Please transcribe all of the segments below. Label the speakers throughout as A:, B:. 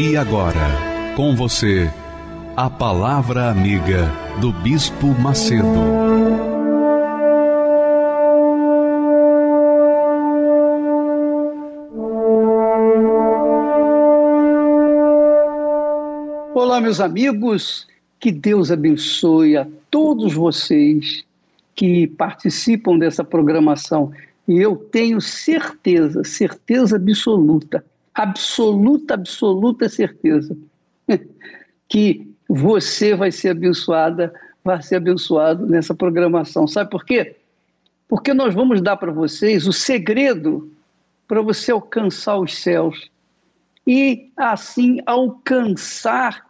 A: E agora, com você, a Palavra Amiga do Bispo Macedo.
B: Olá, meus amigos, que Deus abençoe a todos vocês que participam dessa programação. E eu tenho certeza, certeza absoluta, absoluta, absoluta certeza, que você vai ser abençoada, vai ser abençoado nessa programação. Sabe por quê? Porque nós vamos dar para vocês o segredo para você alcançar os céus e assim alcançar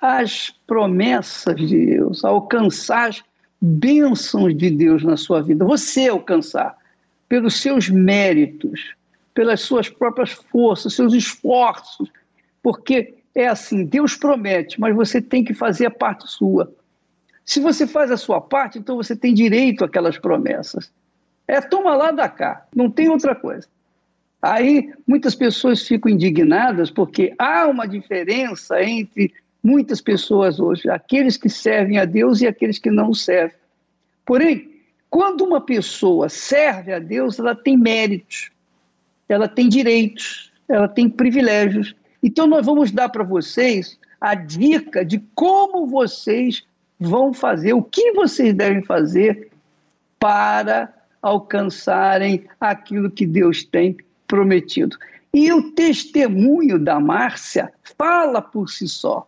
B: as promessas de Deus, alcançar as bênçãos de Deus na sua vida. Você alcançar pelos seus méritos, pelas suas próprias forças, seus esforços, porque é assim: Deus promete, mas você tem que fazer a parte sua. Se você faz a sua parte, então você tem direito àquelas promessas. É toma lá da cá, não tem outra coisa. Aí muitas pessoas ficam indignadas porque há uma diferença entre muitas pessoas hoje, aqueles que servem a Deus e aqueles que não servem. Porém, quando uma pessoa serve a Deus, ela tem méritos, ela tem direitos, ela tem privilégios. Então, nós vamos dar para vocês a dica de como vocês vão fazer, o que vocês devem fazer para alcançarem aquilo que Deus tem prometido. E o testemunho da Márcia fala por si só.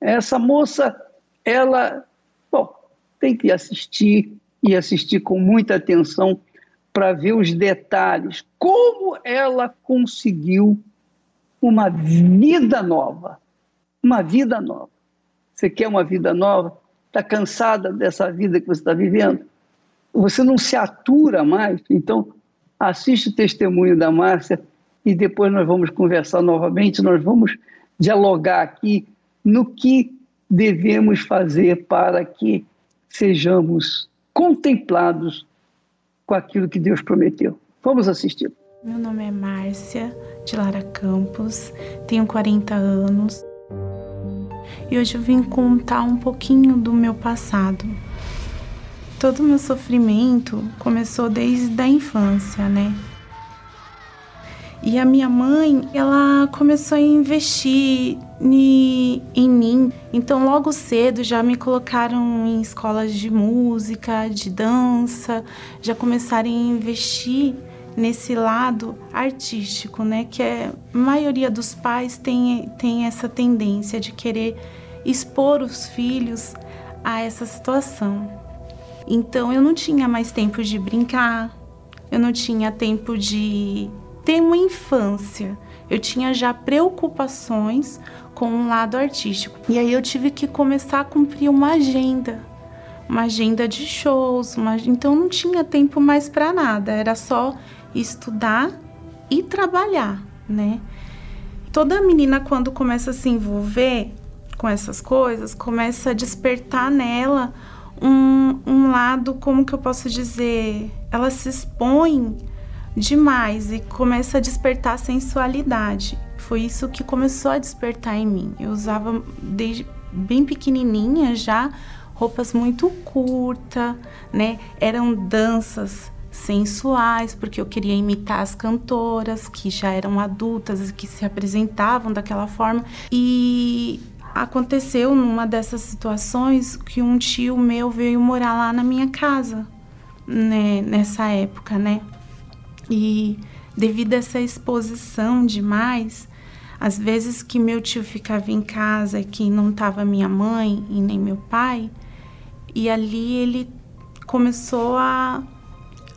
B: Essa moça, ela, bom, tem que assistir e assistir com muita atenção para ver os detalhes, como ela conseguiu uma vida nova. Uma vida nova. Você quer uma vida nova? Está cansada dessa vida que você está vivendo? Você não se atura mais? Então, assiste o testemunho da Márcia e depois nós vamos conversar novamente, nós vamos dialogar aqui no que devemos fazer para que sejamos contemplados com aquilo que Deus prometeu. Vamos assistir.
C: Meu nome é Márcia de Lara Campos, tenho 40 anos e hoje eu vim contar um pouquinho do meu passado. Todo o meu sofrimento começou desde a infância, né? E a minha mãe, ela começou a investir em mim. Então, logo cedo já me colocaram em escolas de música, de dança, já começaram a investir nesse lado artístico, né? Que é, a maioria dos pais tem, tem essa tendência de querer expor os filhos a essa situação. Então eu não tinha mais tempo de brincar, eu não tinha tempo de ter uma infância. Eu tinha já preocupações com o lado artístico. E aí eu tive que começar a cumprir uma agenda uma agenda de shows, uma... então não tinha tempo mais para nada, era só estudar e trabalhar, né? Toda menina quando começa a se envolver com essas coisas, começa a despertar nela um, um lado, como que eu posso dizer, ela se expõe demais e começa a despertar sensualidade. Foi isso que começou a despertar em mim. Eu usava desde bem pequenininha já roupas muito curtas, né? Eram danças sensuais, porque eu queria imitar as cantoras que já eram adultas e que se apresentavam daquela forma. E aconteceu numa dessas situações que um tio meu veio morar lá na minha casa, né, nessa época, né? E devido a essa exposição demais, às vezes que meu tio ficava em casa que não estava minha mãe e nem meu pai, e ali ele começou a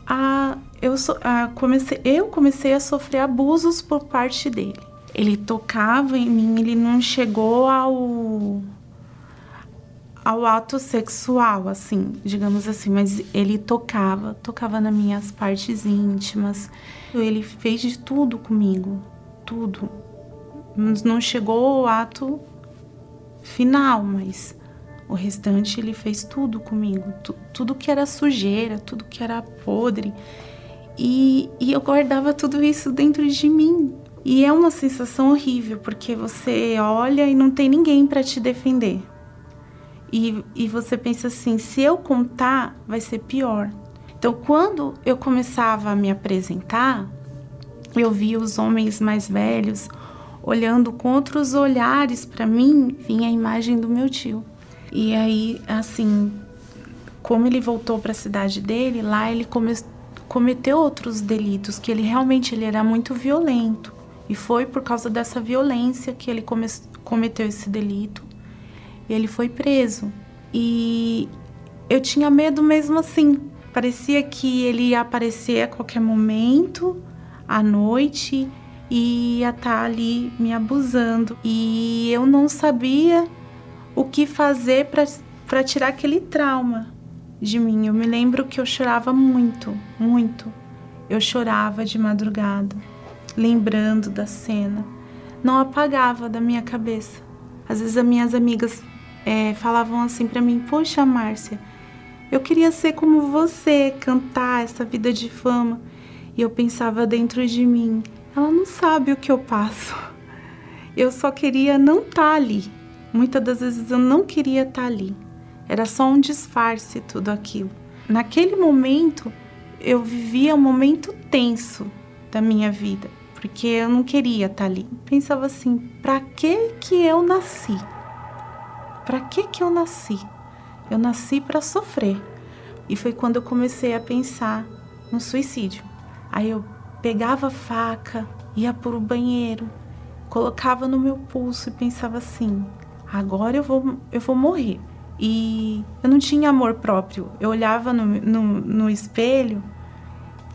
C: a eu, a, comecei, eu comecei a sofrer abusos por parte dele. Ele tocava em mim, ele não chegou ao ao ato sexual, assim, digamos assim, mas ele tocava, tocava nas minhas partes íntimas. Ele fez de tudo comigo, tudo. Não chegou ao ato final, mas o restante ele fez tudo comigo, tu, tudo que era sujeira, tudo que era podre. E, e eu guardava tudo isso dentro de mim. E é uma sensação horrível, porque você olha e não tem ninguém para te defender. E, e você pensa assim: se eu contar, vai ser pior. Então, quando eu começava a me apresentar, eu via os homens mais velhos olhando com outros olhares para mim, vinha a imagem do meu tio. E aí, assim, como ele voltou para a cidade dele, lá ele come cometeu outros delitos, que ele realmente ele era muito violento. E foi por causa dessa violência que ele come cometeu esse delito. E ele foi preso. E eu tinha medo mesmo assim. Parecia que ele ia aparecer a qualquer momento, à noite, e ia estar tá ali me abusando. E eu não sabia o que fazer para tirar aquele trauma de mim. Eu me lembro que eu chorava muito, muito. Eu chorava de madrugada, lembrando da cena. Não apagava da minha cabeça. Às vezes as minhas amigas é, falavam assim para mim: Poxa, Márcia, eu queria ser como você, cantar essa vida de fama. E eu pensava dentro de mim: ela não sabe o que eu passo. Eu só queria não estar tá ali. Muitas das vezes eu não queria estar tá ali. Era só um disfarce tudo aquilo. Naquele momento, eu vivia um momento tenso da minha vida, porque eu não queria estar tá ali. Pensava assim: para que que eu nasci? Para que que eu nasci? Eu nasci para sofrer. E foi quando eu comecei a pensar no suicídio. Aí eu pegava a faca, ia para o banheiro, colocava no meu pulso e pensava assim: agora eu vou, eu vou morrer. E eu não tinha amor próprio. Eu olhava no, no, no espelho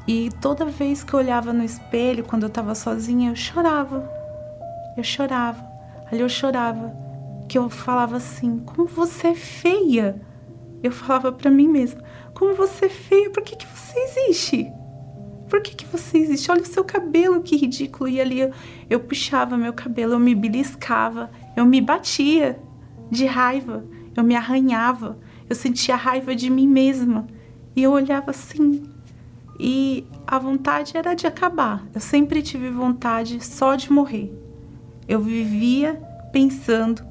C: e toda vez que eu olhava no espelho, quando eu estava sozinha, eu chorava. Eu chorava. Ali eu chorava. Que eu falava assim: como você é feia. Eu falava para mim mesma: como você é feia, por que, que você existe? Por que, que você existe? Olha o seu cabelo, que ridículo. E ali eu, eu puxava meu cabelo, eu me beliscava, eu me batia de raiva, eu me arranhava, eu sentia raiva de mim mesma. E eu olhava assim. E a vontade era de acabar. Eu sempre tive vontade só de morrer. Eu vivia pensando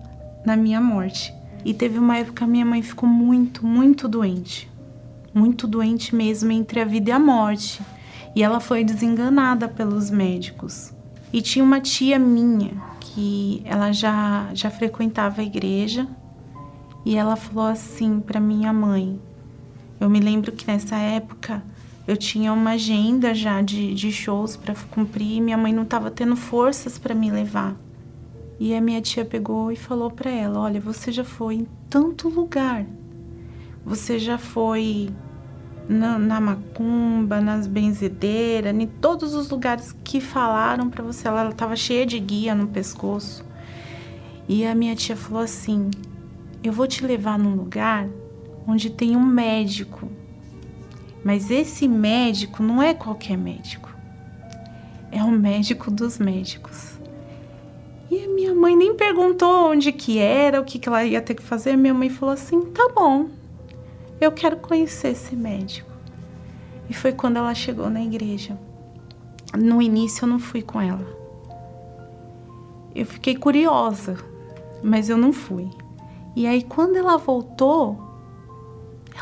C: na minha morte. E teve uma época que minha mãe ficou muito, muito doente. Muito doente mesmo entre a vida e a morte e ela foi desenganada pelos médicos. E tinha uma tia minha que ela já já frequentava a igreja e ela falou assim para minha mãe. Eu me lembro que nessa época eu tinha uma agenda já de, de shows para cumprir e minha mãe não estava tendo forças para me levar. E a minha tia pegou e falou para ela: Olha, você já foi em tanto lugar. Você já foi na, na macumba, nas benzedeiras, em todos os lugares que falaram para você. Ela estava cheia de guia no pescoço. E a minha tia falou assim: Eu vou te levar num lugar onde tem um médico. Mas esse médico não é qualquer médico. É o médico dos médicos. E a minha mãe nem perguntou onde que era, o que, que ela ia ter que fazer. Minha mãe falou assim: tá bom, eu quero conhecer esse médico. E foi quando ela chegou na igreja. No início eu não fui com ela. Eu fiquei curiosa, mas eu não fui. E aí quando ela voltou,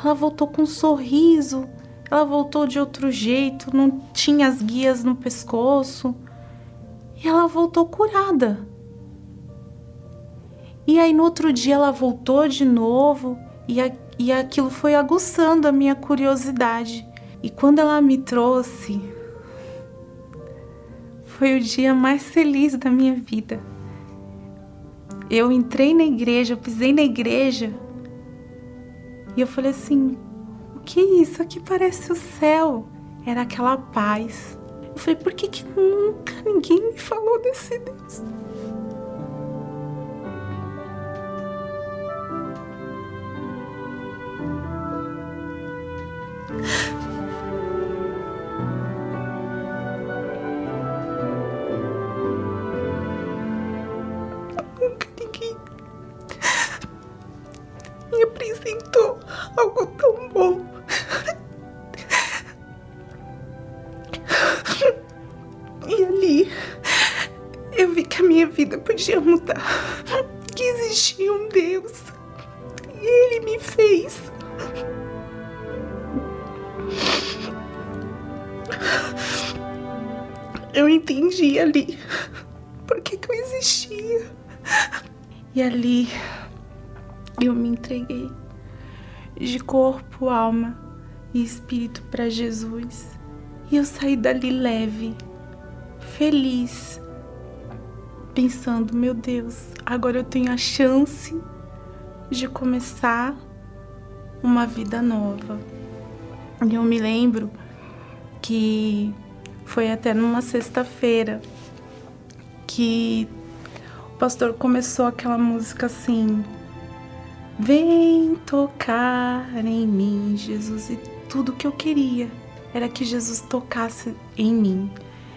C: ela voltou com um sorriso, ela voltou de outro jeito, não tinha as guias no pescoço. E ela voltou curada. E aí no outro dia ela voltou de novo e a, e aquilo foi aguçando a minha curiosidade. E quando ela me trouxe, foi o dia mais feliz da minha vida. Eu entrei na igreja, eu pisei na igreja e eu falei assim: o que é isso? Aqui parece o céu. era aquela paz. Eu falei, por que, que nunca ninguém me falou desse Deus? Entendi ali por que, que eu existia. E ali eu me entreguei de corpo, alma e espírito para Jesus. E eu saí dali leve, feliz, pensando: meu Deus, agora eu tenho a chance de começar uma vida nova. E eu me lembro que foi até numa sexta-feira que o pastor começou aquela música assim: Vem tocar em mim, Jesus, e tudo que eu queria era que Jesus tocasse em mim.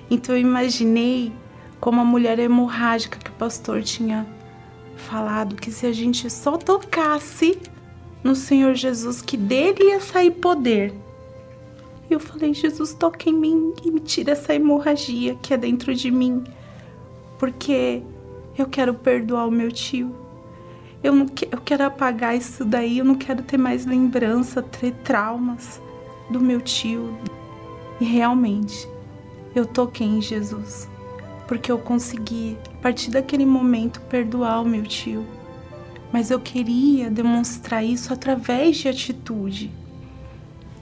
C: Então eu imaginei como a mulher hemorrágica que o pastor tinha falado que se a gente só tocasse no Senhor Jesus, que dele ia sair poder. E eu falei, Jesus, toca em mim e me tira essa hemorragia que é dentro de mim, porque eu quero perdoar o meu tio. Eu, não que, eu quero apagar isso daí, eu não quero ter mais lembrança, ter traumas do meu tio. E realmente, eu toquei em Jesus, porque eu consegui, a partir daquele momento, perdoar o meu tio. Mas eu queria demonstrar isso através de atitude.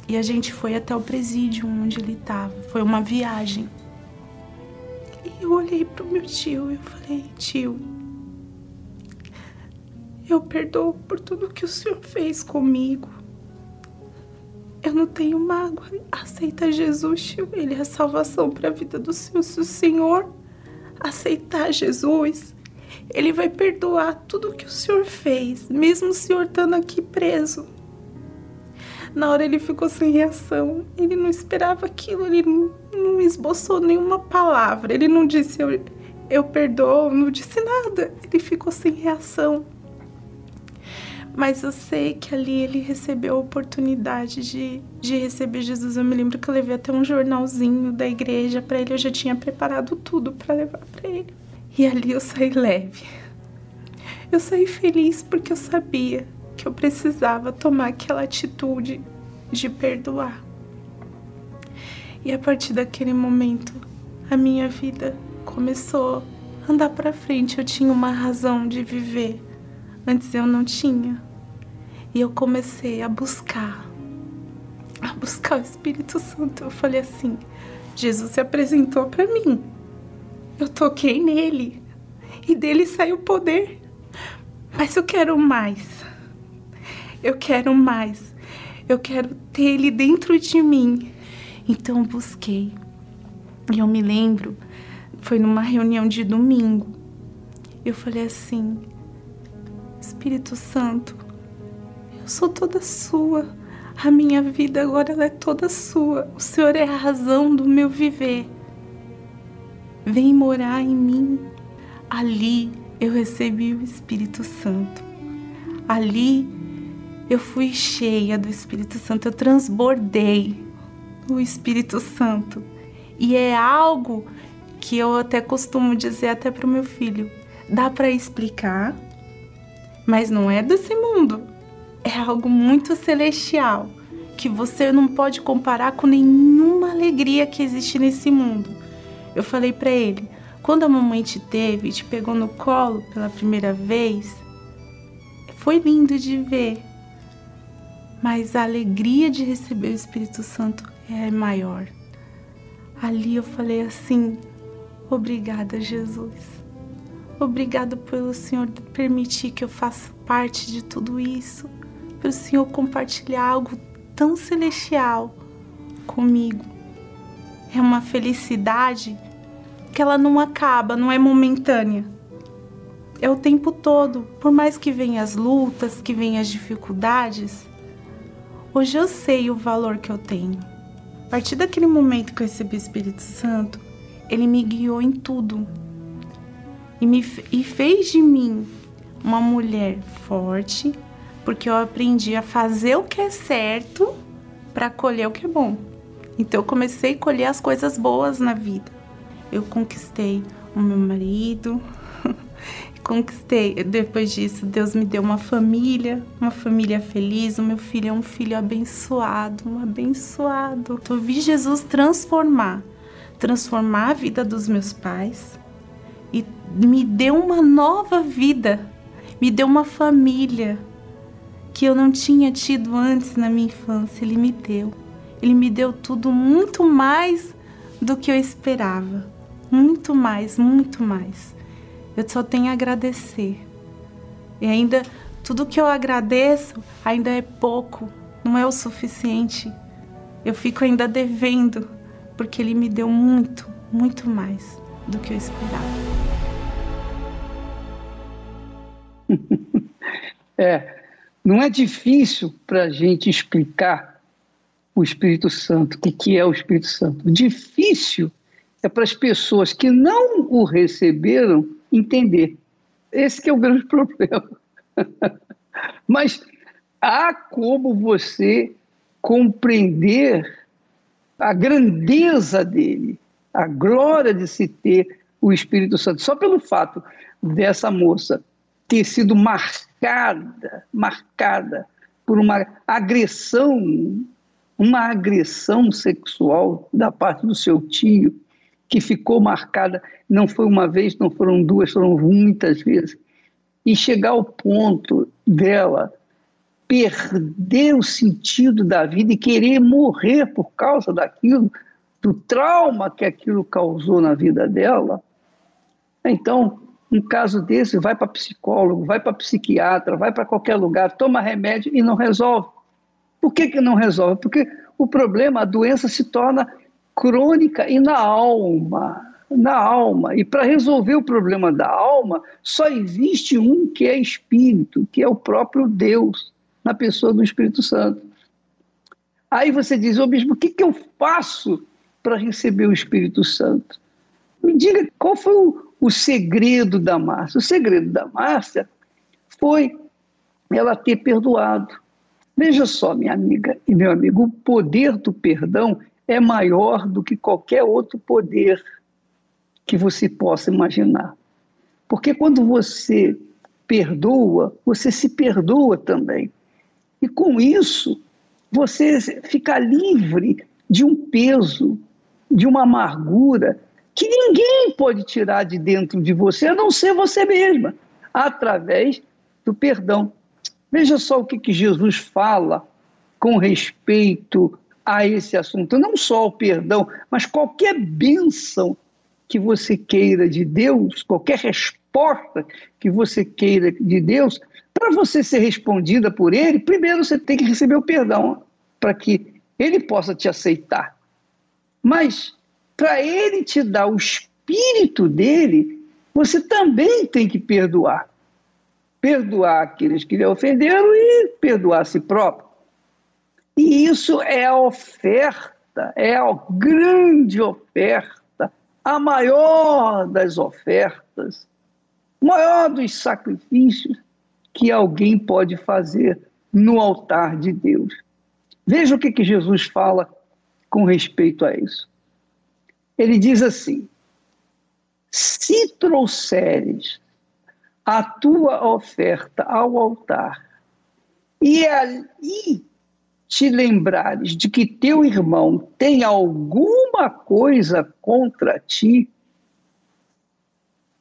C: E a gente foi até o presídio onde ele estava. Foi uma viagem. E eu olhei pro meu tio e eu falei: Tio, eu perdoo por tudo que o senhor fez comigo. Eu não tenho mágoa. Aceita Jesus, tio. Ele é a salvação para a vida do senhor. Se o senhor aceitar Jesus, ele vai perdoar tudo que o senhor fez, mesmo o senhor estando aqui preso. Na hora ele ficou sem reação. Ele não esperava aquilo, ele não, esboçou nenhuma palavra. Ele não disse eu, eu perdoo, não disse nada. Ele ficou sem reação. Mas eu sei que ali ele recebeu a oportunidade de, de receber Jesus. Eu me lembro que eu levei até um jornalzinho da igreja para ele. Eu já tinha preparado tudo para levar para ele. E ali eu saí leve. Eu saí feliz porque eu sabia que eu precisava tomar aquela atitude de perdoar. E a partir daquele momento, a minha vida começou a andar para frente. Eu tinha uma razão de viver. Antes eu não tinha. E eu comecei a buscar, a buscar o Espírito Santo. Eu falei assim: Jesus se apresentou para mim. Eu toquei nele e dele saiu poder. Mas eu quero mais. Eu quero mais. Eu quero ter ele dentro de mim. Então busquei. E eu me lembro, foi numa reunião de domingo. Eu falei assim: Espírito Santo, eu sou toda sua. A minha vida agora é toda sua. O Senhor é a razão do meu viver. Vem morar em mim. Ali eu recebi o Espírito Santo. Ali eu fui cheia do Espírito Santo. Eu transbordei o Espírito Santo. E é algo que eu até costumo dizer até para o meu filho. Dá para explicar, mas não é desse mundo. É algo muito celestial que você não pode comparar com nenhuma alegria que existe nesse mundo. Eu falei para ele: quando a mamãe te teve e te pegou no colo pela primeira vez, foi lindo de ver. Mas a alegria de receber o Espírito Santo é maior. Ali eu falei assim: obrigada, Jesus. Obrigado pelo Senhor permitir que eu faça parte de tudo isso, pelo Senhor compartilhar algo tão celestial comigo. é uma felicidade que ela não acaba, não é momentânea. É o tempo todo, por mais que venham as lutas, que venham as dificuldades. Hoje eu sei o valor que eu tenho. A partir daquele momento que eu recebi o Espírito Santo, ele me guiou em tudo. E, me, e fez de mim uma mulher forte, porque eu aprendi a fazer o que é certo para colher o que é bom. Então eu comecei a colher as coisas boas na vida. Eu conquistei o meu marido, conquistei. Depois disso, Deus me deu uma família, uma família feliz. O meu filho é um filho abençoado, um abençoado. Eu vi Jesus transformar, transformar a vida dos meus pais e me deu uma nova vida, me deu uma família que eu não tinha tido antes na minha infância. Ele me deu. Ele me deu tudo muito mais do que eu esperava. Muito mais, muito mais. Eu só tenho a agradecer. E ainda, tudo que eu agradeço ainda é pouco, não é o suficiente. Eu fico ainda devendo, porque Ele me deu muito, muito mais do que eu esperava.
B: é, não é difícil para a gente explicar o Espírito Santo, o que, que é o Espírito Santo. Difícil é para as pessoas que não o receberam entender. Esse é o grande problema. Mas há como você compreender a grandeza dele, a glória de se ter o Espírito Santo. Só pelo fato dessa moça ter sido marcada, marcada por uma agressão uma agressão sexual da parte do seu tio, que ficou marcada, não foi uma vez, não foram duas, foram muitas vezes, e chegar ao ponto dela perder o sentido da vida e querer morrer por causa daquilo, do trauma que aquilo causou na vida dela. Então, um caso desse, vai para psicólogo, vai para psiquiatra, vai para qualquer lugar, toma remédio e não resolve. Por que, que não resolve? Porque o problema, a doença se torna crônica e na alma. Na alma. E para resolver o problema da alma, só existe um que é espírito, que é o próprio Deus, na pessoa do Espírito Santo. Aí você diz, ô bispo, o que, que eu faço para receber o Espírito Santo? Me diga qual foi o, o segredo da Márcia. O segredo da Márcia foi ela ter perdoado. Veja só, minha amiga e meu amigo, o poder do perdão é maior do que qualquer outro poder que você possa imaginar. Porque quando você perdoa, você se perdoa também. E com isso, você fica livre de um peso, de uma amargura que ninguém pode tirar de dentro de você, a não ser você mesma, através do perdão. Veja só o que, que Jesus fala com respeito a esse assunto. Não só o perdão, mas qualquer bênção que você queira de Deus, qualquer resposta que você queira de Deus, para você ser respondida por Ele, primeiro você tem que receber o perdão, para que Ele possa te aceitar. Mas, para Ele te dar o espírito dele, você também tem que perdoar perdoar aqueles que lhe ofenderam e perdoar a si próprio. E isso é a oferta, é a grande oferta, a maior das ofertas, maior dos sacrifícios que alguém pode fazer no altar de Deus. Veja o que, que Jesus fala com respeito a isso. Ele diz assim: se trouxeres a tua oferta ao altar e ali te lembrares de que teu irmão tem alguma coisa contra ti,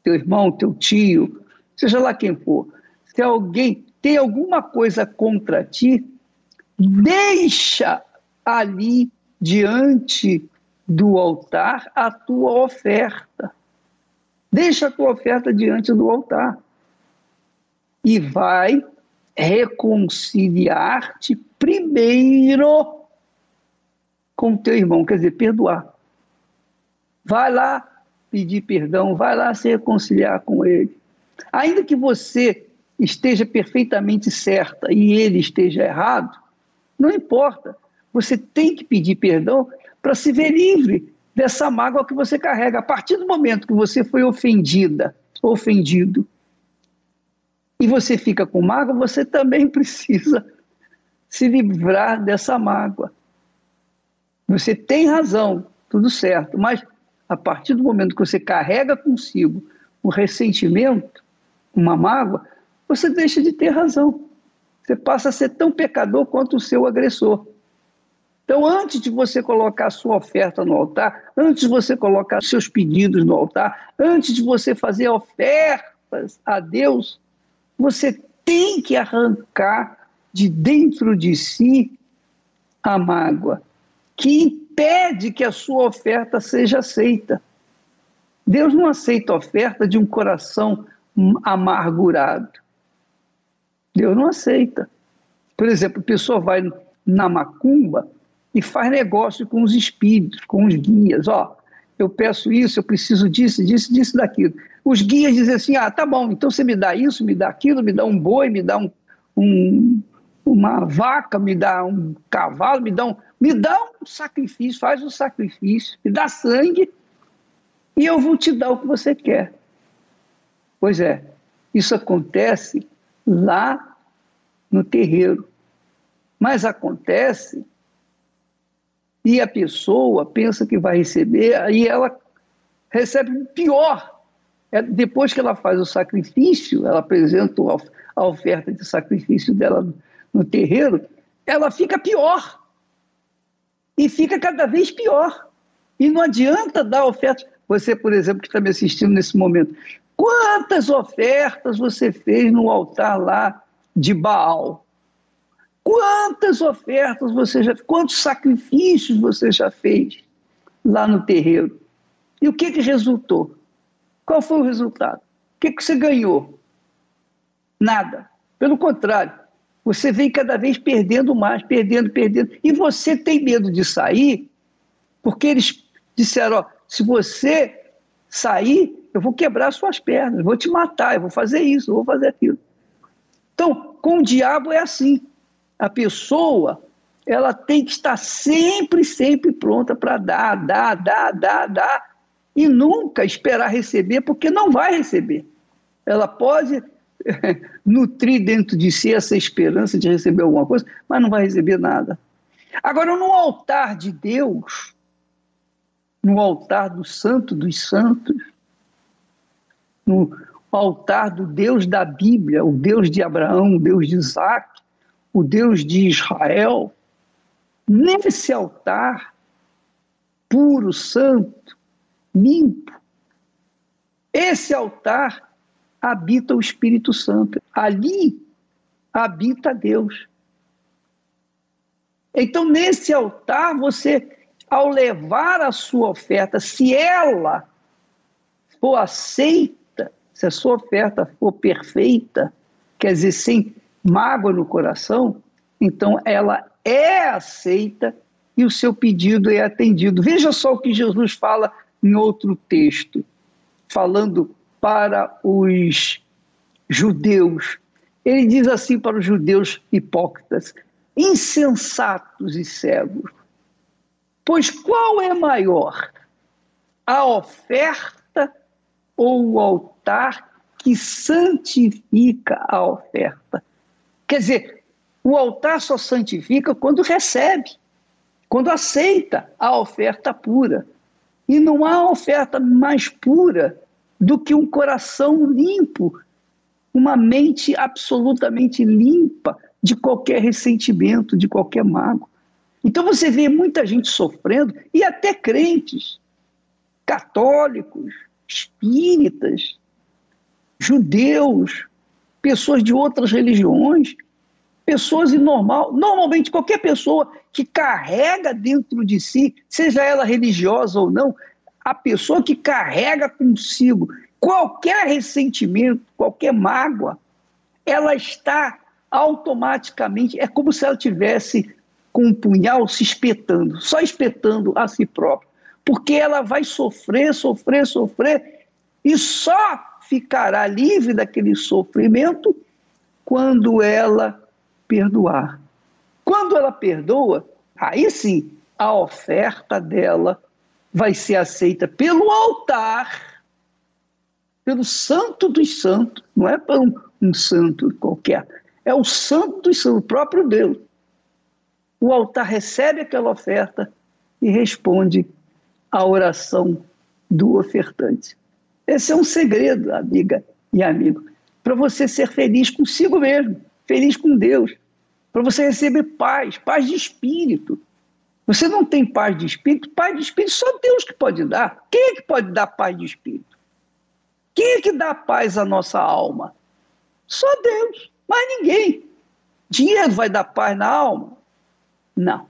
B: teu irmão, teu tio, seja lá quem for, se alguém tem alguma coisa contra ti, deixa ali diante do altar a tua oferta. Deixa a tua oferta diante do altar e vai reconciliar-te primeiro com teu irmão, quer dizer, perdoar. Vai lá pedir perdão, vai lá se reconciliar com ele. Ainda que você esteja perfeitamente certa e ele esteja errado, não importa. Você tem que pedir perdão para se ver livre dessa mágoa que você carrega. A partir do momento que você foi ofendida, ofendido, e você fica com mágoa, você também precisa se livrar dessa mágoa. Você tem razão, tudo certo, mas a partir do momento que você carrega consigo um ressentimento, uma mágoa, você deixa de ter razão. Você passa a ser tão pecador quanto o seu agressor. Então, antes de você colocar a sua oferta no altar, antes de você colocar seus pedidos no altar, antes de você fazer ofertas a Deus, você tem que arrancar de dentro de si a mágoa, que impede que a sua oferta seja aceita. Deus não aceita a oferta de um coração amargurado. Deus não aceita. Por exemplo, a pessoa vai na macumba e faz negócio com os espíritos, com os guias. Ó, eu peço isso, eu preciso disso, disso, disso, daquilo. Os guias dizem assim: ah, tá bom, então você me dá isso, me dá aquilo, me dá um boi, me dá um, um uma vaca, me dá um cavalo, me dá um, me dá um sacrifício, faz um sacrifício, me dá sangue e eu vou te dar o que você quer. Pois é, isso acontece lá no terreiro. Mas acontece e a pessoa pensa que vai receber, aí ela recebe pior. É, depois que ela faz o sacrifício, ela apresenta a oferta de sacrifício dela no terreiro, ela fica pior. E fica cada vez pior. E não adianta dar oferta. Você, por exemplo, que está me assistindo nesse momento, quantas ofertas você fez no altar lá de Baal? Quantas ofertas você já quantos sacrifícios você já fez lá no terreiro? E o que, que resultou? Qual foi o resultado? O que, que você ganhou? Nada. Pelo contrário, você vem cada vez perdendo mais, perdendo, perdendo. E você tem medo de sair, porque eles disseram: ó, se você sair, eu vou quebrar suas pernas, vou te matar, eu vou fazer isso, eu vou fazer aquilo. Então, com o diabo é assim a pessoa ela tem que estar sempre, sempre pronta para dar, dar, dar, dar, dar, e nunca esperar receber, porque não vai receber. Ela pode nutrir dentro de si essa esperança de receber alguma coisa, mas não vai receber nada. Agora, no altar de Deus, no altar do Santo dos Santos, no altar do Deus da Bíblia, o Deus de Abraão, o Deus de Isaac, o Deus de Israel, nesse altar puro, santo, limpo, esse altar habita o Espírito Santo. Ali habita Deus. Então, nesse altar, você, ao levar a sua oferta, se ela for aceita, se a sua oferta for perfeita, quer dizer, sem mágoa no coração, então ela é aceita e o seu pedido é atendido. Veja só o que Jesus fala em outro texto, falando para os judeus. Ele diz assim para os judeus hipócritas: insensatos e cegos. Pois qual é maior, a oferta ou o altar que santifica a oferta? Quer dizer, o altar só santifica quando recebe, quando aceita a oferta pura. E não há oferta mais pura do que um coração limpo, uma mente absolutamente limpa de qualquer ressentimento, de qualquer mágoa. Então você vê muita gente sofrendo, e até crentes, católicos, espíritas, judeus, pessoas de outras religiões, pessoas normal, normalmente qualquer pessoa que carrega dentro de si, seja ela religiosa ou não, a pessoa que carrega consigo qualquer ressentimento, qualquer mágoa, ela está automaticamente, é como se ela tivesse com um punhal se espetando, só espetando a si própria. porque ela vai sofrer, sofrer, sofrer, e só ficará livre daquele sofrimento quando ela perdoar. Quando ela perdoa, aí sim a oferta dela vai ser aceita pelo altar, pelo santo dos santos, não é para um, um santo qualquer, é o santo dos santos, o próprio Deus. O altar recebe aquela oferta e responde à oração do ofertante. Esse é um segredo, amiga e amigo, para você ser feliz consigo mesmo, feliz com Deus, para você receber paz, paz de espírito. Você não tem paz de espírito, paz de espírito só Deus que pode dar. Quem é que pode dar paz de espírito? Quem é que dá paz à nossa alma? Só Deus, mais ninguém. Dinheiro vai dar paz na alma? Não.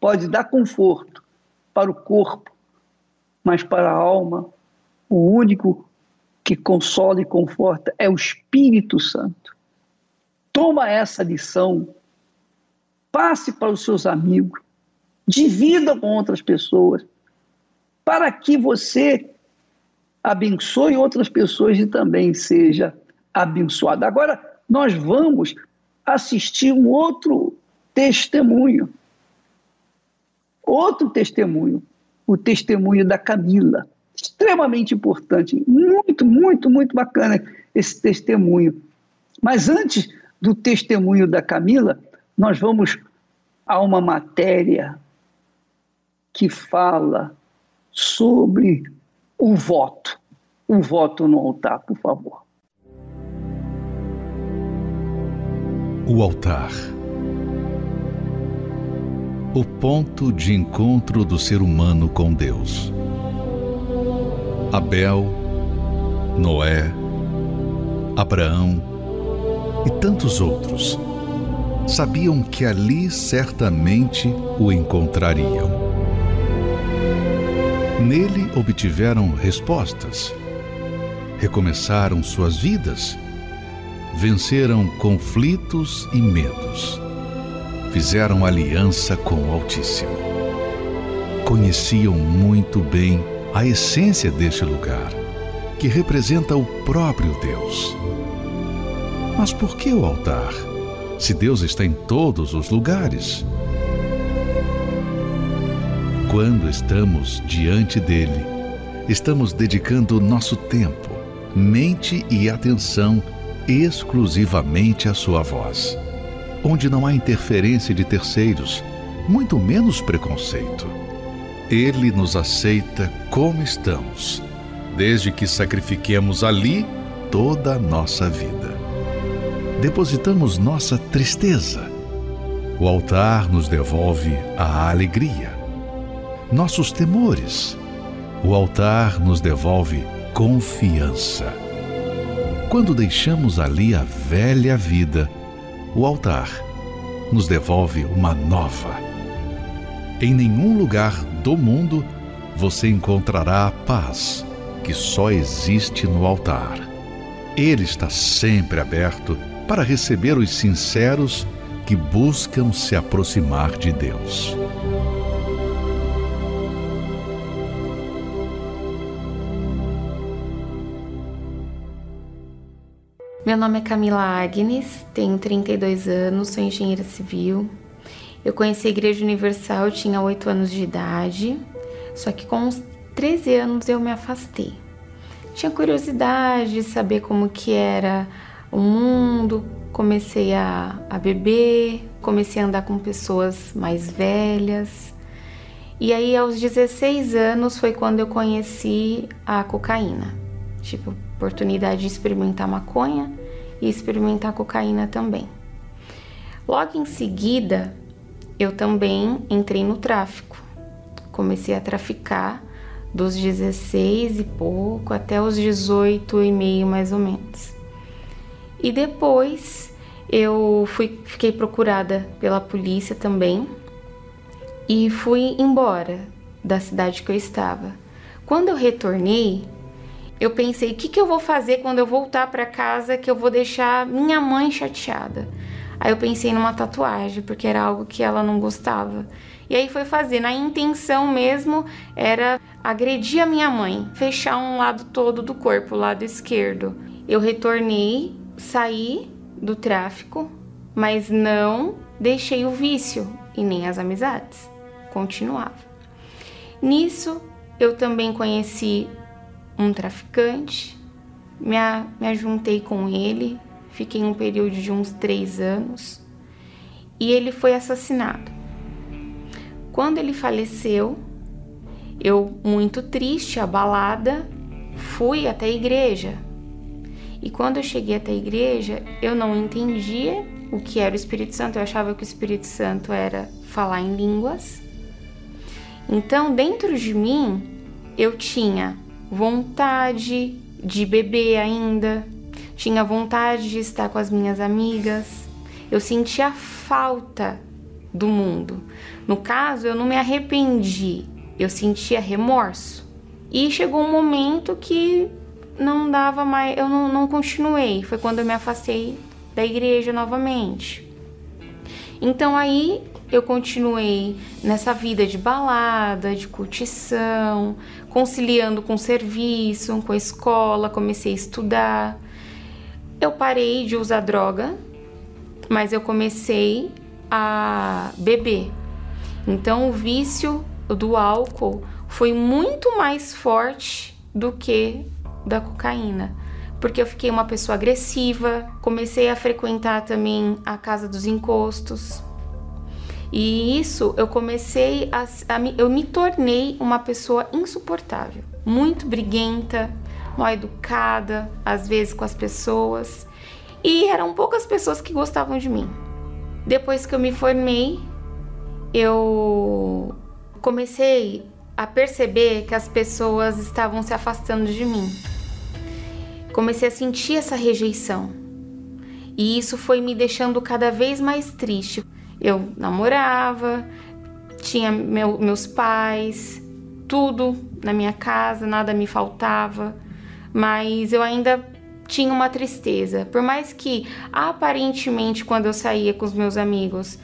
B: Pode dar conforto para o corpo, mas para a alma, o único que consola e conforta é o Espírito Santo. Toma essa lição, passe para os seus amigos, divida com outras pessoas, para que você abençoe outras pessoas e também seja abençoado. Agora, nós vamos assistir um outro testemunho. Outro testemunho, o testemunho da Camila. Extremamente importante, muito, muito, muito bacana esse testemunho. Mas antes do testemunho da Camila, nós vamos a uma matéria que fala sobre o voto. O voto no altar, por favor.
A: O altar. O ponto de encontro do ser humano com Deus. Abel, Noé, Abraão e tantos outros sabiam que ali certamente o encontrariam. Nele obtiveram respostas, recomeçaram suas vidas, venceram conflitos e medos, fizeram aliança com o Altíssimo. Conheciam muito bem a essência deste lugar, que representa o próprio Deus. Mas por que o altar, se Deus está em todos os lugares? Quando estamos diante dele, estamos dedicando nosso tempo, mente e atenção exclusivamente à sua voz, onde não há interferência de terceiros, muito menos preconceito. Ele nos aceita como estamos, desde que sacrifiquemos ali toda a nossa vida. Depositamos nossa tristeza. O altar nos devolve a alegria nossos temores. O altar nos devolve confiança. Quando deixamos ali a velha vida, o altar nos devolve uma nova. Em nenhum lugar do mundo você encontrará a paz que só existe no altar. Ele está sempre aberto para receber os sinceros que buscam se aproximar de Deus.
D: Meu nome é Camila Agnes, tenho 32 anos, sou engenheira civil. Eu conheci a Igreja Universal, tinha 8 anos de idade, só que com uns 13 anos eu me afastei. Tinha curiosidade de saber como que era o mundo, comecei a, a beber, comecei a andar com pessoas mais velhas. E aí aos 16 anos foi quando eu conheci a cocaína. Tive oportunidade de experimentar maconha e experimentar cocaína também. Logo em seguida, eu também entrei no tráfico. Comecei a traficar dos 16 e pouco até os 18 e meio mais ou menos. E depois eu fui, fiquei procurada pela polícia também e fui embora da cidade que eu estava. Quando eu retornei, eu pensei: o que, que eu vou fazer quando eu voltar para casa que eu vou deixar minha mãe chateada? Aí eu pensei numa tatuagem, porque era algo que ela não gostava. E aí foi fazer. Na intenção mesmo era agredir a minha mãe, fechar um lado todo do corpo, o lado esquerdo. Eu retornei, saí do tráfico, mas não deixei o vício e nem as amizades. Continuava. Nisso, eu também conheci um traficante, me, a, me ajuntei com ele, fiquei um período de uns três anos e ele foi assassinado. Quando ele faleceu, eu, muito triste, abalada, fui até a igreja. E quando eu cheguei até a igreja, eu não entendia o que era o Espírito Santo, eu achava que o Espírito Santo era falar em línguas. Então, dentro de mim, eu tinha vontade de beber ainda, tinha vontade de estar com as minhas amigas, eu sentia falta do mundo. No caso, eu não me arrependi, eu sentia remorso. E chegou um momento que não dava mais, eu não, não continuei. Foi quando eu me afastei da igreja novamente. Então aí eu continuei nessa vida de balada, de curtição, conciliando com o serviço, com a escola, comecei a estudar. Eu parei de usar droga, mas eu comecei a beber. Então o vício do álcool foi muito mais forte do que da cocaína, porque eu fiquei uma pessoa agressiva, comecei a frequentar também a casa dos encostos. E isso eu comecei a, a eu me tornei uma pessoa insuportável, muito briguenta, mal educada, às vezes com as pessoas, e eram poucas pessoas que gostavam de mim. Depois que eu me formei, eu comecei a perceber que as pessoas estavam se afastando de mim. Comecei a sentir essa rejeição. E isso foi me deixando cada vez mais triste. Eu namorava, tinha meu, meus pais, tudo na minha casa, nada me faltava, mas eu ainda tinha uma tristeza. Por mais que aparentemente quando eu saía com os meus amigos,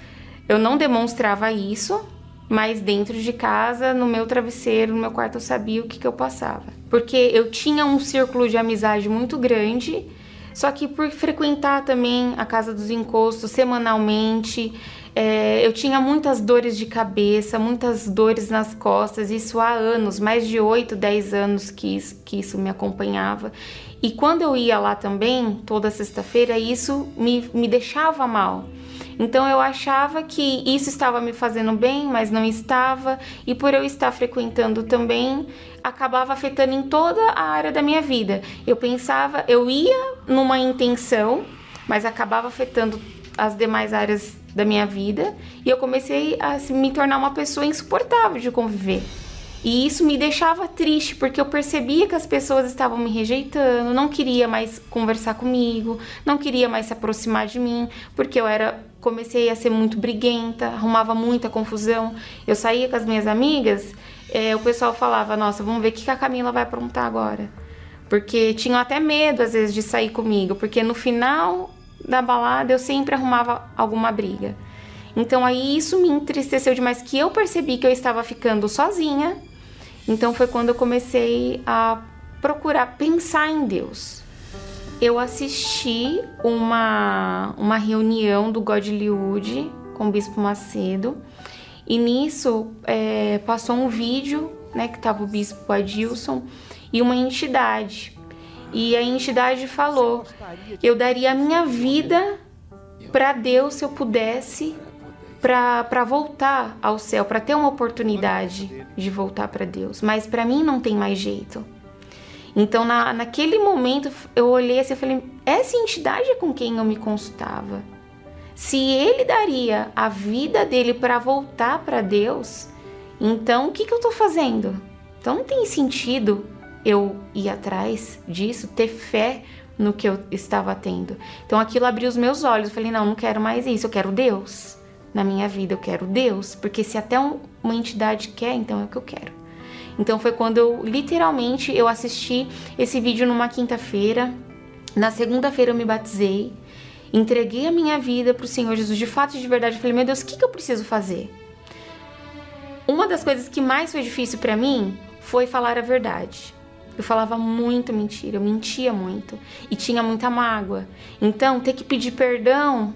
D: eu não demonstrava isso, mas dentro de casa, no meu travesseiro, no meu quarto, eu sabia o que, que eu passava. Porque eu tinha um círculo de amizade muito grande, só que por frequentar também a casa dos encostos semanalmente, é, eu tinha muitas dores de cabeça, muitas dores nas costas, isso há anos, mais de 8, 10 anos que isso, que isso me acompanhava. E quando eu ia lá também, toda sexta-feira, isso me, me deixava mal. Então eu achava que isso estava me fazendo bem, mas não estava, e por eu estar frequentando também, acabava afetando em toda a área da minha vida. Eu pensava, eu ia numa intenção, mas acabava afetando as demais áreas da minha vida, e eu comecei a me tornar uma pessoa insuportável de conviver. E isso me deixava triste, porque eu percebia que as pessoas estavam me rejeitando, não queria mais conversar comigo, não queria mais se aproximar de mim, porque eu era comecei a ser muito briguenta, arrumava muita confusão. Eu saía com as minhas amigas, é, o pessoal falava: Nossa, vamos ver o que a Camila vai aprontar agora. Porque tinham até medo, às vezes, de sair comigo, porque no final da balada eu sempre arrumava alguma briga. Então aí isso me entristeceu demais, que eu percebi que eu estava ficando sozinha então foi quando eu comecei a procurar pensar em Deus. Eu assisti uma, uma reunião do Godlywood com o Bispo Macedo e nisso é, passou um vídeo, né, que tava o Bispo Adilson e uma entidade. E a entidade falou: eu daria a minha vida para Deus se eu pudesse para voltar ao céu, para ter uma oportunidade de voltar para Deus. Mas para mim não tem mais jeito. Então, na, naquele momento, eu olhei assim e falei: essa entidade é com quem eu me consultava. Se ele daria a vida dele para voltar para Deus, então o que, que eu estou fazendo? Então não tem sentido eu ir atrás disso, ter fé no que eu estava tendo. Então aquilo abriu os meus olhos. Eu falei: não, não quero mais isso, eu quero Deus na minha vida, eu quero Deus, porque se até uma entidade quer, então é o que eu quero. Então foi quando eu literalmente eu assisti esse vídeo numa quinta-feira. Na segunda-feira eu me batizei, entreguei a minha vida para o Senhor Jesus de fato e de verdade. Eu falei, meu Deus, o que, que eu preciso fazer? Uma das coisas que mais foi difícil para mim foi falar a verdade. Eu falava muito mentira, eu mentia muito e tinha muita mágoa. Então, ter que pedir perdão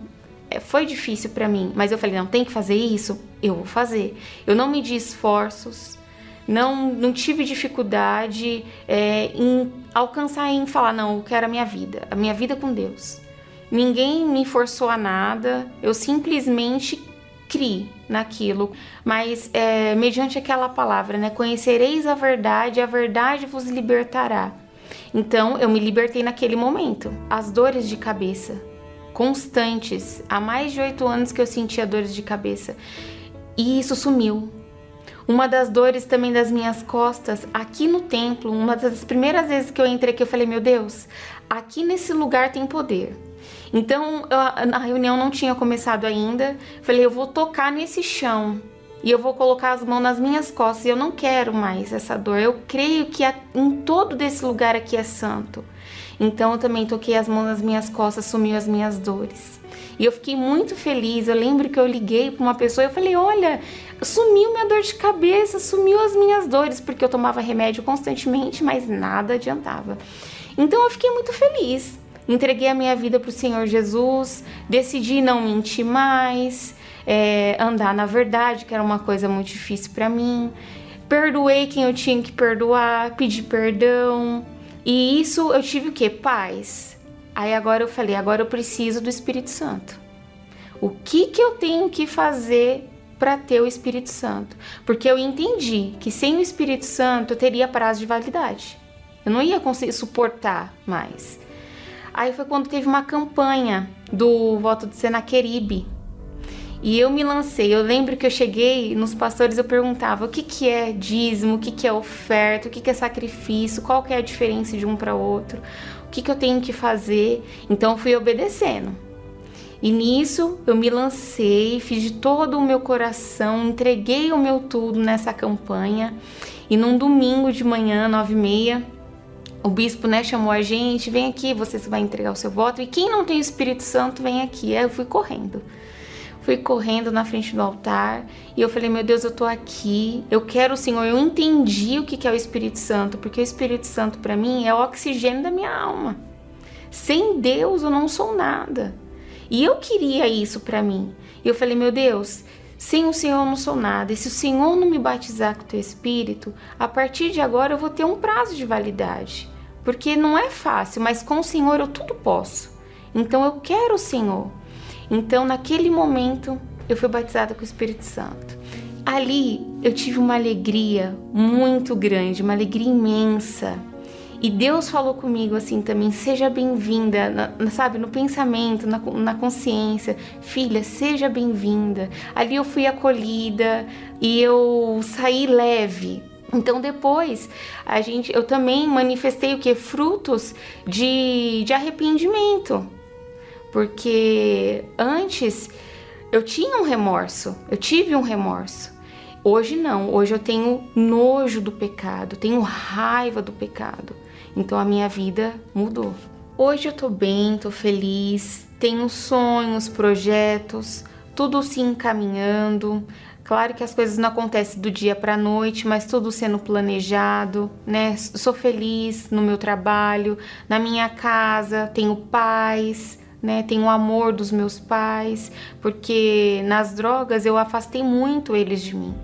D: é, foi difícil para mim, mas eu falei: não, tem que fazer isso? Eu vou fazer. Eu não medi esforços, não, não tive dificuldade é, em alcançar em falar: não, eu quero a minha vida, a minha vida com Deus. Ninguém me forçou a nada, eu simplesmente criei naquilo, mas é, mediante aquela palavra, né? Conhecereis a verdade, a verdade vos libertará. Então eu me libertei naquele momento. As dores de cabeça constantes, há mais de oito anos que eu sentia dores de cabeça e isso sumiu. Uma das dores também das minhas costas, aqui no templo, uma das primeiras vezes que eu entrei aqui, eu falei: Meu Deus, aqui nesse lugar tem poder. Então eu, a reunião não tinha começado ainda. Falei, eu vou tocar nesse chão e eu vou colocar as mãos nas minhas costas. E eu não quero mais essa dor. Eu creio que em todo desse lugar aqui é santo. Então eu também toquei as mãos nas minhas costas, sumiu as minhas dores. E eu fiquei muito feliz. Eu lembro que eu liguei para uma pessoa e eu falei: Olha, sumiu minha dor de cabeça, sumiu as minhas dores, porque eu tomava remédio constantemente, mas nada adiantava. Então eu fiquei muito feliz entreguei a minha vida para o Senhor Jesus, decidi não mentir mais, é, andar na verdade, que era uma coisa muito difícil para mim. Perdoei quem eu tinha que perdoar, pedi perdão. E isso eu tive o que? Paz. Aí agora eu falei, agora eu preciso do Espírito Santo. O que que eu tenho que fazer para ter o Espírito Santo? Porque eu entendi que sem o Espírito Santo eu teria prazo de validade. Eu não ia conseguir suportar mais. Aí foi quando teve uma campanha do voto de Senaqueribe. E eu me lancei. Eu lembro que eu cheguei nos pastores, eu perguntava o que, que é dízimo, o que, que é oferta, o que, que é sacrifício, qual que é a diferença de um para outro, o que, que eu tenho que fazer. Então fui obedecendo. E nisso eu me lancei, fiz de todo o meu coração, entreguei o meu tudo nessa campanha. E num domingo de manhã, nove e meia, o bispo né, chamou a gente, vem aqui, você vai entregar o seu voto. E quem não tem o Espírito Santo, vem aqui. Aí eu fui correndo. Fui correndo na frente do altar e eu falei: Meu Deus, eu tô aqui, eu quero o Senhor. Eu entendi o que é o Espírito Santo, porque o Espírito Santo para mim é o oxigênio da minha alma. Sem Deus eu não sou nada. E eu queria isso para mim. E eu falei: Meu Deus, sem o Senhor eu não sou nada. E se o Senhor não me batizar com o teu Espírito, a partir de agora eu vou ter um prazo de validade porque não é fácil, mas com o Senhor eu tudo posso. Então eu quero o Senhor. Então naquele momento eu fui batizada com o Espírito Santo. Ali eu tive uma alegria muito grande, uma alegria imensa. E Deus falou comigo assim também: seja bem-vinda, sabe, no pensamento, na, na consciência. Filha, seja bem-vinda. Ali eu fui acolhida e eu saí leve, então depois a gente, eu também manifestei o que frutos de, de arrependimento, porque antes eu tinha um remorso, eu tive um remorso. Hoje não, hoje eu tenho nojo do pecado, tenho raiva do pecado. Então a minha vida mudou. Hoje eu tô bem, tô feliz, tenho sonhos, projetos, tudo se encaminhando. Claro que as coisas não acontecem do dia para noite, mas tudo sendo planejado, né? Sou feliz no meu trabalho, na minha casa, tenho paz, né? Tenho o amor dos meus pais, porque nas drogas eu afastei muito eles de mim.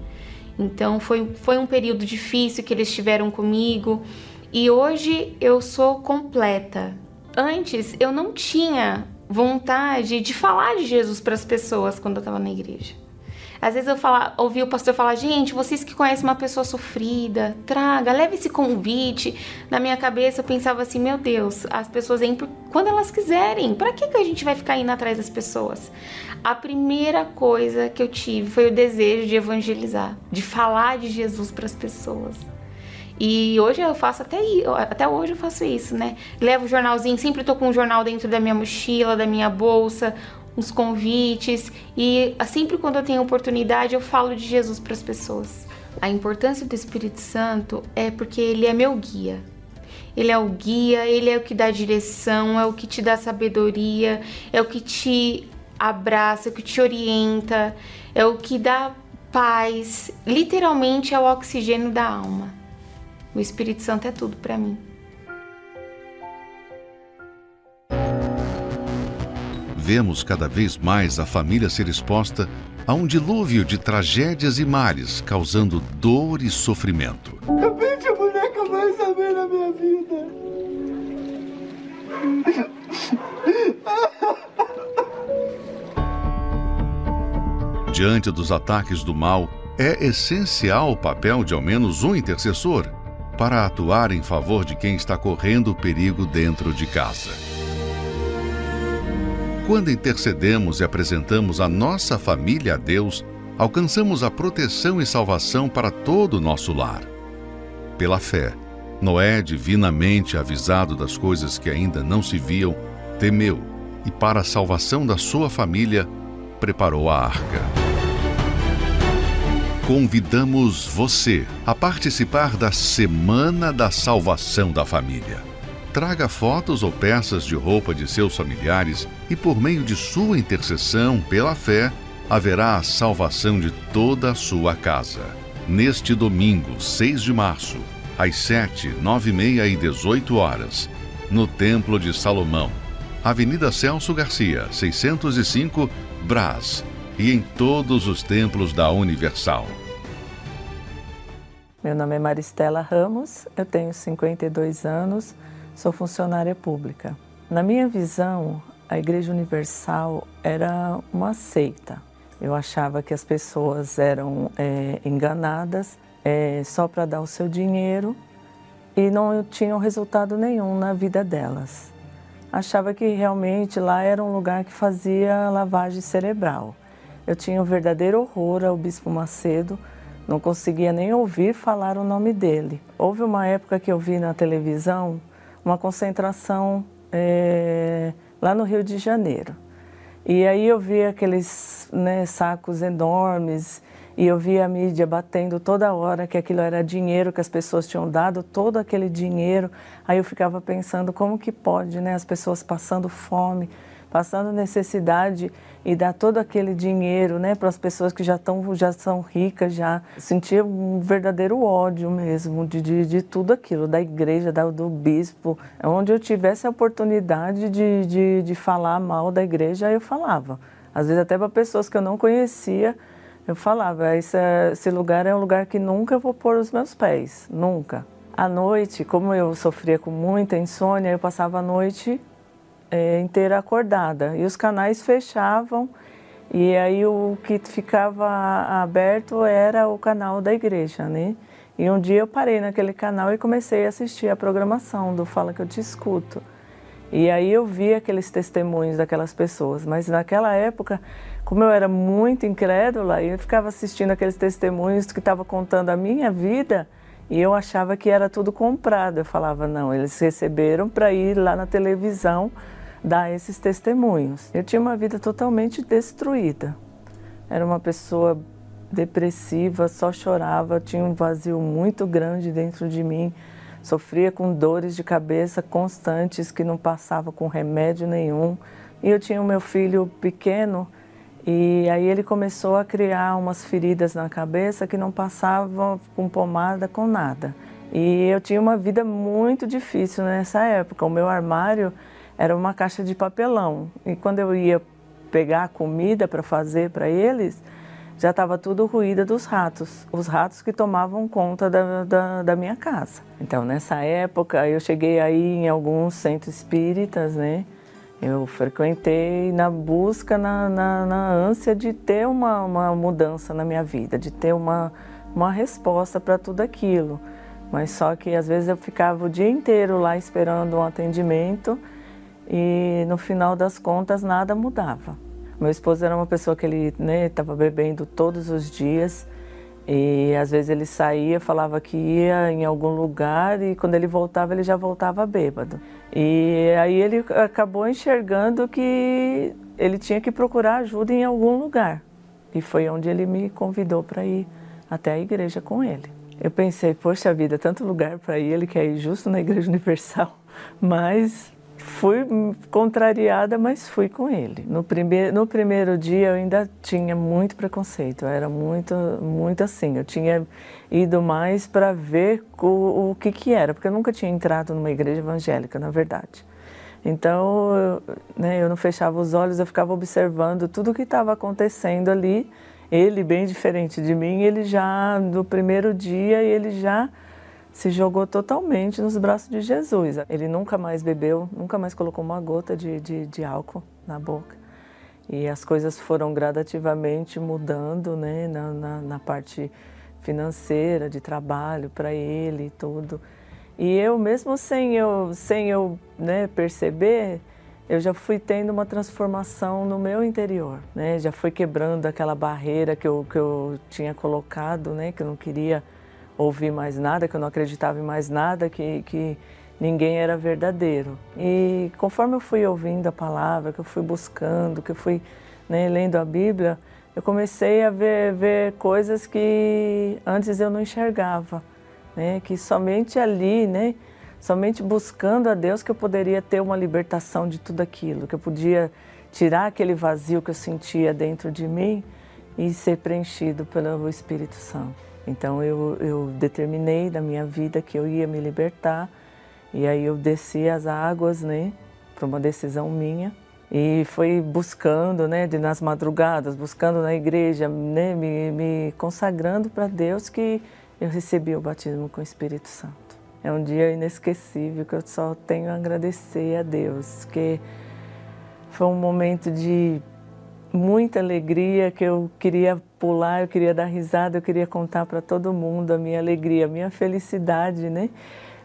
D: Então foi, foi um período difícil que eles tiveram comigo e hoje eu sou completa. Antes eu não tinha vontade de falar de Jesus para as pessoas quando eu estava na igreja. Às vezes eu fala, ouvi o pastor falar, gente, vocês que conhecem uma pessoa sofrida, traga, leve esse convite. Na minha cabeça eu pensava assim, meu Deus, as pessoas vêm quando elas quiserem. Para que, que a gente vai ficar indo atrás das pessoas? A primeira coisa que eu tive foi o desejo de evangelizar, de falar de Jesus para as pessoas. E hoje eu faço até até hoje eu faço isso, né? Levo o jornalzinho, sempre tô com um jornal dentro da minha mochila, da minha bolsa, uns convites e sempre quando eu tenho oportunidade eu falo de Jesus para as pessoas. A importância do Espírito Santo é porque ele é meu guia. Ele é o guia, ele é o que dá direção, é o que te dá sabedoria, é o que te abraça, é o que te orienta, é o que dá paz, literalmente é o oxigênio da alma. O Espírito Santo é tudo para mim.
A: Vemos cada vez mais a família ser exposta a um dilúvio de tragédias e males, causando dor e sofrimento.
E: Repente a boneca mais saber na minha vida.
A: Diante dos ataques do mal, é essencial o papel de ao menos um intercessor para atuar em favor de quem está correndo perigo dentro de casa. Quando intercedemos e apresentamos a nossa família a Deus, alcançamos a proteção e salvação para todo o nosso lar. Pela fé, Noé, divinamente avisado das coisas que ainda não se viam, temeu e, para a salvação da sua família, preparou a arca. Convidamos você a participar da Semana da Salvação da Família. Traga fotos ou peças de roupa de seus familiares e, por meio de sua intercessão pela fé, haverá a salvação de toda a sua casa. Neste domingo, 6 de março, às 7, 9 e meia e 18 horas, no Templo de Salomão, Avenida Celso Garcia, 605, Brás, e em todos os templos da Universal.
F: Meu nome é Maristela Ramos, eu tenho 52 anos sou funcionária pública. Na minha visão, a Igreja Universal era uma seita. Eu achava que as pessoas eram é, enganadas é, só para dar o seu dinheiro e não tinham resultado nenhum na vida delas. Achava que realmente lá era um lugar que fazia lavagem cerebral. Eu tinha um verdadeiro horror ao Bispo Macedo, não conseguia nem ouvir falar o nome dele. Houve uma época que eu vi na televisão uma concentração é, lá no Rio de Janeiro. E aí eu vi aqueles né, sacos enormes e eu vi a mídia batendo toda hora que aquilo era dinheiro, que as pessoas tinham dado todo aquele dinheiro. Aí eu ficava pensando como que pode, né, as pessoas passando fome, passando necessidade e dar todo aquele dinheiro, né, para as pessoas que já estão já são ricas já. Sentia um verdadeiro ódio mesmo de, de, de tudo aquilo da igreja, da, do bispo, onde eu tivesse a oportunidade de, de, de falar mal da igreja eu falava, às vezes até para pessoas que eu não conhecia eu falava esse, esse lugar é um lugar que nunca vou pôr os meus pés, nunca. À noite, como eu sofria com muita insônia, eu passava a noite é, inteira acordada. E os canais fechavam e aí o que ficava aberto era o canal da igreja, né? E um dia eu parei naquele canal e comecei a assistir a programação do Fala que eu te escuto. E aí eu vi aqueles testemunhos daquelas pessoas, mas naquela época, como eu era muito incrédula, eu ficava assistindo aqueles testemunhos que estavam contando a minha vida e eu achava que era tudo comprado. Eu falava, não, eles receberam para ir lá na televisão dar esses testemunhos. Eu tinha uma vida totalmente destruída. Era uma pessoa depressiva, só chorava, tinha um vazio muito grande dentro de mim, sofria com dores de cabeça constantes que não passava com remédio nenhum. E eu tinha o meu filho pequeno e aí ele começou a criar umas feridas na cabeça que não passavam com pomada, com nada. E eu tinha uma vida muito difícil nessa época. O meu armário era uma caixa de papelão. E quando eu ia pegar comida para fazer para eles, já estava tudo ruída dos ratos, os ratos que tomavam conta da, da, da, minha casa. Então, nessa época, eu cheguei aí em alguns centros espíritas, né? Eu frequentei na busca, na, na, na ânsia de ter uma, uma mudança na minha vida, de ter uma, uma resposta para tudo aquilo. Mas só que às vezes eu ficava o dia inteiro lá esperando um atendimento e no final das contas nada mudava. Meu esposo era uma pessoa que ele estava né, bebendo todos os dias e às vezes ele saía, falava que ia em algum lugar e quando ele voltava ele já voltava bêbado. E aí ele acabou enxergando que ele tinha que procurar ajuda em algum lugar. E foi onde ele me convidou para ir até a igreja com ele. Eu pensei, poxa vida, tanto lugar para ir, ele quer ir justo na Igreja Universal, mas fui contrariada, mas fui com ele. No primeiro, no primeiro dia eu ainda tinha muito preconceito, eu era muito, muito assim. Eu tinha ido mais para ver o, o que, que era, porque eu nunca tinha entrado numa igreja evangélica, na verdade. Então, né, eu não fechava os olhos, eu ficava observando tudo o que estava acontecendo ali. Ele, bem diferente de mim, ele já, no primeiro dia, ele já se jogou totalmente nos braços de Jesus. Ele nunca mais bebeu, nunca mais colocou uma gota de, de, de álcool na boca. E as coisas foram gradativamente mudando né, na, na, na parte financeira, de trabalho para ele e tudo. E eu, mesmo sem eu, sem eu né, perceber, eu já fui tendo uma transformação no meu interior, né? Já fui quebrando aquela barreira que eu, que eu tinha colocado, né? Que eu não queria ouvir mais nada, que eu não acreditava em mais nada, que, que ninguém era verdadeiro. E conforme eu fui ouvindo a palavra, que eu fui buscando, que eu fui né, lendo a Bíblia, eu comecei a ver, ver coisas que antes eu não enxergava, né? Que somente ali, né? Somente buscando a Deus que eu poderia ter uma libertação de tudo aquilo, que eu podia tirar aquele vazio que eu sentia dentro de mim e ser preenchido pelo Espírito Santo. Então eu, eu determinei da minha vida que eu ia me libertar e aí eu desci as águas, né, para uma decisão minha e fui buscando, né, de, nas madrugadas, buscando na igreja, né, me, me consagrando para Deus que eu recebi o batismo com o Espírito Santo. É um dia inesquecível que eu só tenho a agradecer a Deus, que foi um momento de muita alegria que eu queria pular, eu queria dar risada, eu queria contar para todo mundo a minha alegria, a minha felicidade, né?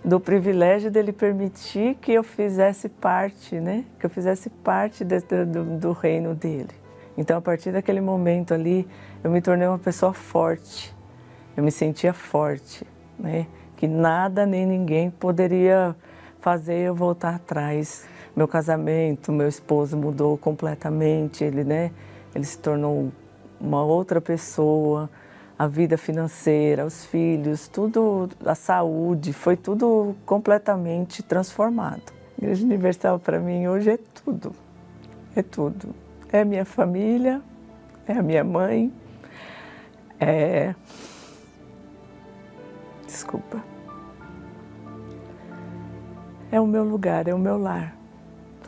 F: Do privilégio dele permitir que eu fizesse parte, né? Que eu fizesse parte de, do, do reino dele. Então, a partir daquele momento ali, eu me tornei uma pessoa forte. Eu me sentia forte, né? Que nada nem ninguém poderia fazer eu voltar atrás. Meu casamento, meu esposo mudou completamente, ele, né? Ele se tornou uma outra pessoa, a vida financeira, os filhos, tudo, a saúde, foi tudo completamente transformado. A Igreja Universal para mim hoje é tudo, é tudo. É a minha família, é a minha mãe, é. Desculpa. É o meu lugar, é o meu lar,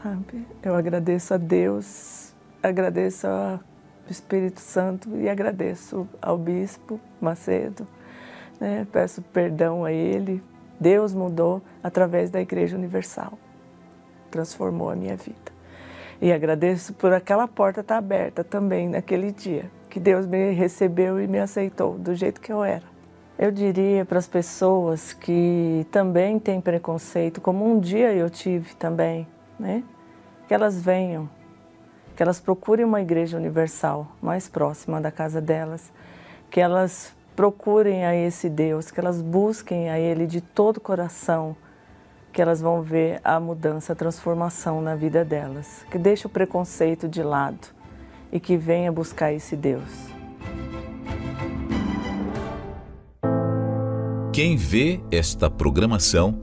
F: sabe? Eu agradeço a Deus, agradeço a do Espírito Santo e agradeço ao Bispo Macedo, né? peço perdão a ele. Deus mudou através da Igreja Universal, transformou a minha vida. E agradeço por aquela porta estar aberta também naquele dia, que Deus me recebeu e me aceitou do jeito que eu era. Eu diria para as pessoas que também têm preconceito, como um dia eu tive também, né? que elas venham que elas procurem uma igreja universal mais próxima da casa delas, que elas procurem a esse Deus, que elas busquem a Ele de todo o coração, que elas vão ver a mudança, a transformação na vida delas. Que deixe o preconceito de lado e que venha buscar esse Deus.
G: Quem vê esta programação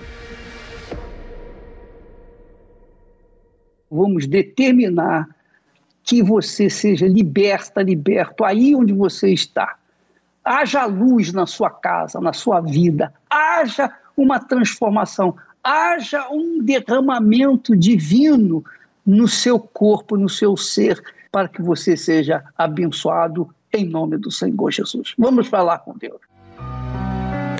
B: Vamos determinar que você seja liberta, liberto aí onde você está. Haja luz na sua casa, na sua vida, haja uma transformação, haja um derramamento divino no seu corpo, no seu ser, para que você seja abençoado em nome do Senhor Jesus. Vamos falar com Deus.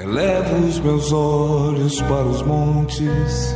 H: Elevo os meus olhos para os montes,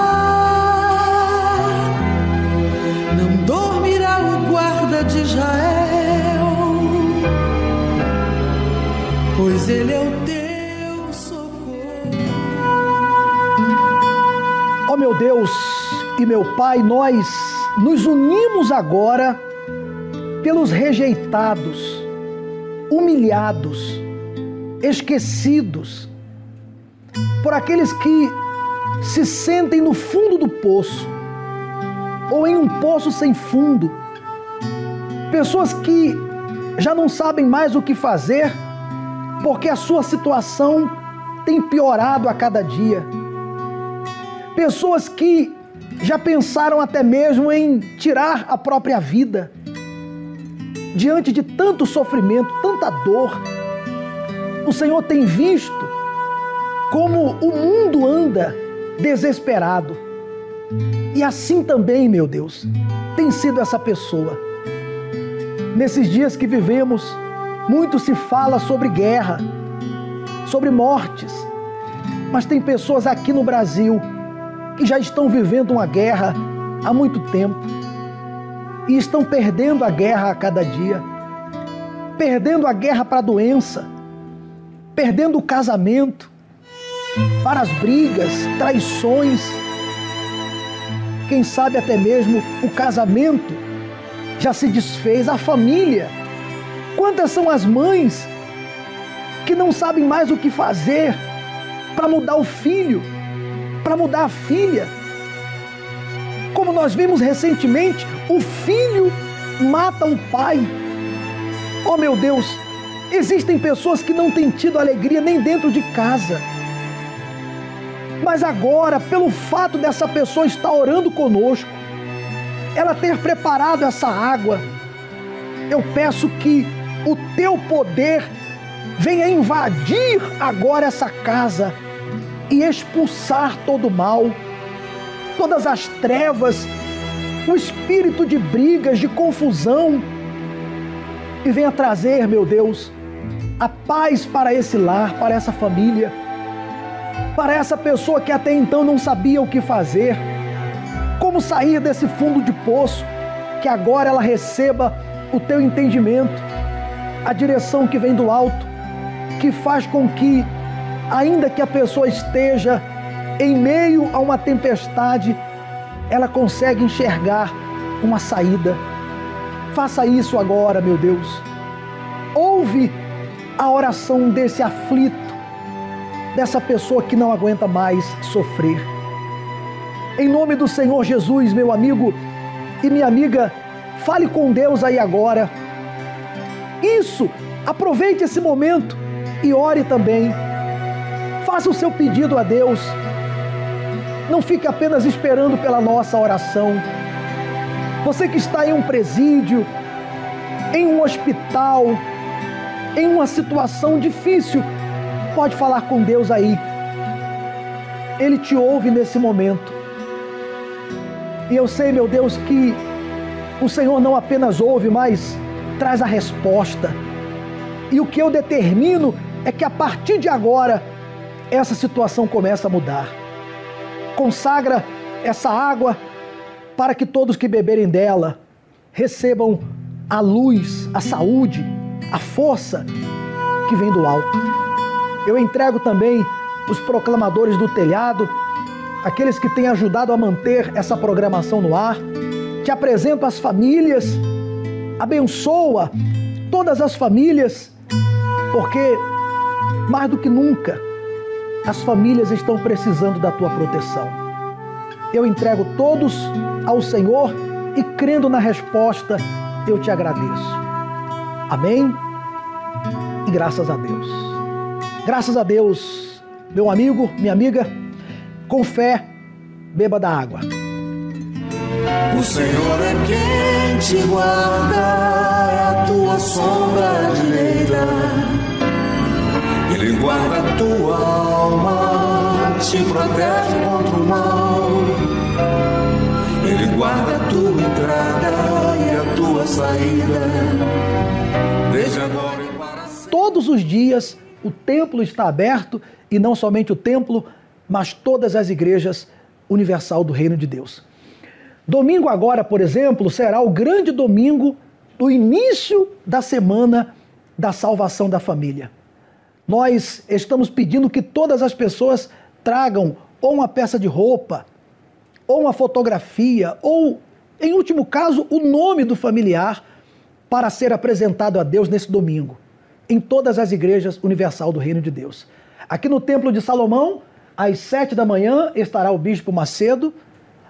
I: Pois ele é o teu socorro.
J: Ó oh, meu Deus e meu Pai, nós nos unimos agora pelos rejeitados, humilhados, esquecidos, por aqueles que se sentem no fundo do poço ou em um poço sem fundo, pessoas que já não sabem mais o que fazer porque a sua situação tem piorado a cada dia. Pessoas que já pensaram até mesmo em tirar a própria vida diante de tanto sofrimento, tanta dor, o Senhor tem visto como o mundo anda desesperado. E assim também, meu Deus, tem sido essa pessoa. Nesses dias que vivemos, muito se fala sobre guerra, sobre mortes, mas tem pessoas aqui no Brasil que já estão vivendo uma guerra há muito tempo e estão perdendo a guerra a cada dia, perdendo a guerra para a doença, perdendo o casamento, para as brigas, traições, quem sabe até mesmo o casamento já se desfez, a família Quantas são as mães que não sabem mais o que fazer para mudar o filho, para mudar a filha? Como nós vimos recentemente, o filho mata o pai. Oh meu Deus, existem pessoas que não têm tido alegria nem dentro de casa. Mas agora, pelo fato dessa pessoa estar orando conosco, ela ter preparado essa água, eu peço que o teu poder venha invadir agora essa casa e expulsar todo o mal, todas as trevas, o espírito de brigas, de confusão, e venha trazer, meu Deus, a paz para esse lar, para essa família, para essa pessoa que até então não sabia o que fazer, como sair desse fundo de poço, que agora ela receba o teu entendimento, a direção que vem do alto, que faz com que, ainda que a pessoa esteja em meio a uma tempestade, ela consegue enxergar uma saída. Faça isso agora, meu Deus. Ouve a oração desse aflito, dessa pessoa que não aguenta mais sofrer. Em nome do Senhor Jesus, meu amigo e minha amiga, fale com Deus aí agora. Isso, aproveite esse momento e ore também. Faça o seu pedido a Deus. Não fique apenas esperando pela nossa oração. Você que está em um presídio, em um hospital, em uma situação difícil, pode falar com Deus aí. Ele te ouve nesse momento. E eu sei, meu Deus, que o Senhor não apenas ouve, mas traz a resposta. E o que eu determino é que a partir de agora essa situação começa a mudar. Consagra essa água para que todos que beberem dela recebam a luz, a saúde, a força que vem do alto. Eu entrego também os proclamadores do telhado, aqueles que têm ajudado a manter essa programação no ar. Te apresento as famílias, abençoa todas as famílias, porque mais do que nunca as famílias estão precisando da tua proteção. Eu entrego todos ao Senhor e crendo na resposta, eu te agradeço. Amém? E graças a Deus. Graças a Deus, meu amigo, minha amiga, com fé, beba da água.
H: O Senhor é quem te guarda, é a tua sombra direita. Ele guarda a tua alma, te protege contra o mal. Ele guarda a tua entrada e a tua saída, desde agora e para.
J: Todos os dias o templo está aberto e não somente o templo, mas todas as igrejas universal do Reino de Deus. Domingo agora, por exemplo, será o grande domingo do início da semana da salvação da família. Nós estamos pedindo que todas as pessoas tragam ou uma peça de roupa, ou uma fotografia, ou, em último caso, o nome do familiar para ser apresentado a Deus nesse domingo, em todas as igrejas universal do Reino de Deus. Aqui no Templo de Salomão, às sete da manhã, estará o Bispo Macedo,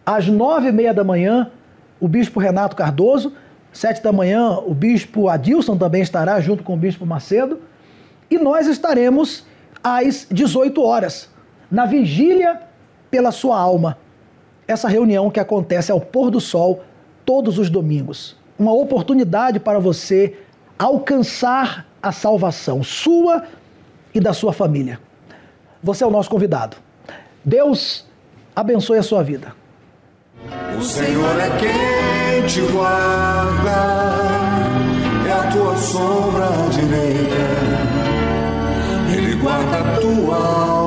J: às nove e meia da manhã, o Bispo Renato Cardoso, sete da manhã, o Bispo Adilson também estará junto com o Bispo Macedo, e nós estaremos às 18 horas, na vigília pela sua alma. Essa reunião que acontece ao pôr do sol todos os domingos. Uma oportunidade para você alcançar a salvação sua e da sua família. Você é o nosso convidado. Deus abençoe a sua vida.
H: O Senhor é quem te guarda, é a tua sombra direita. Ele guarda a tua alma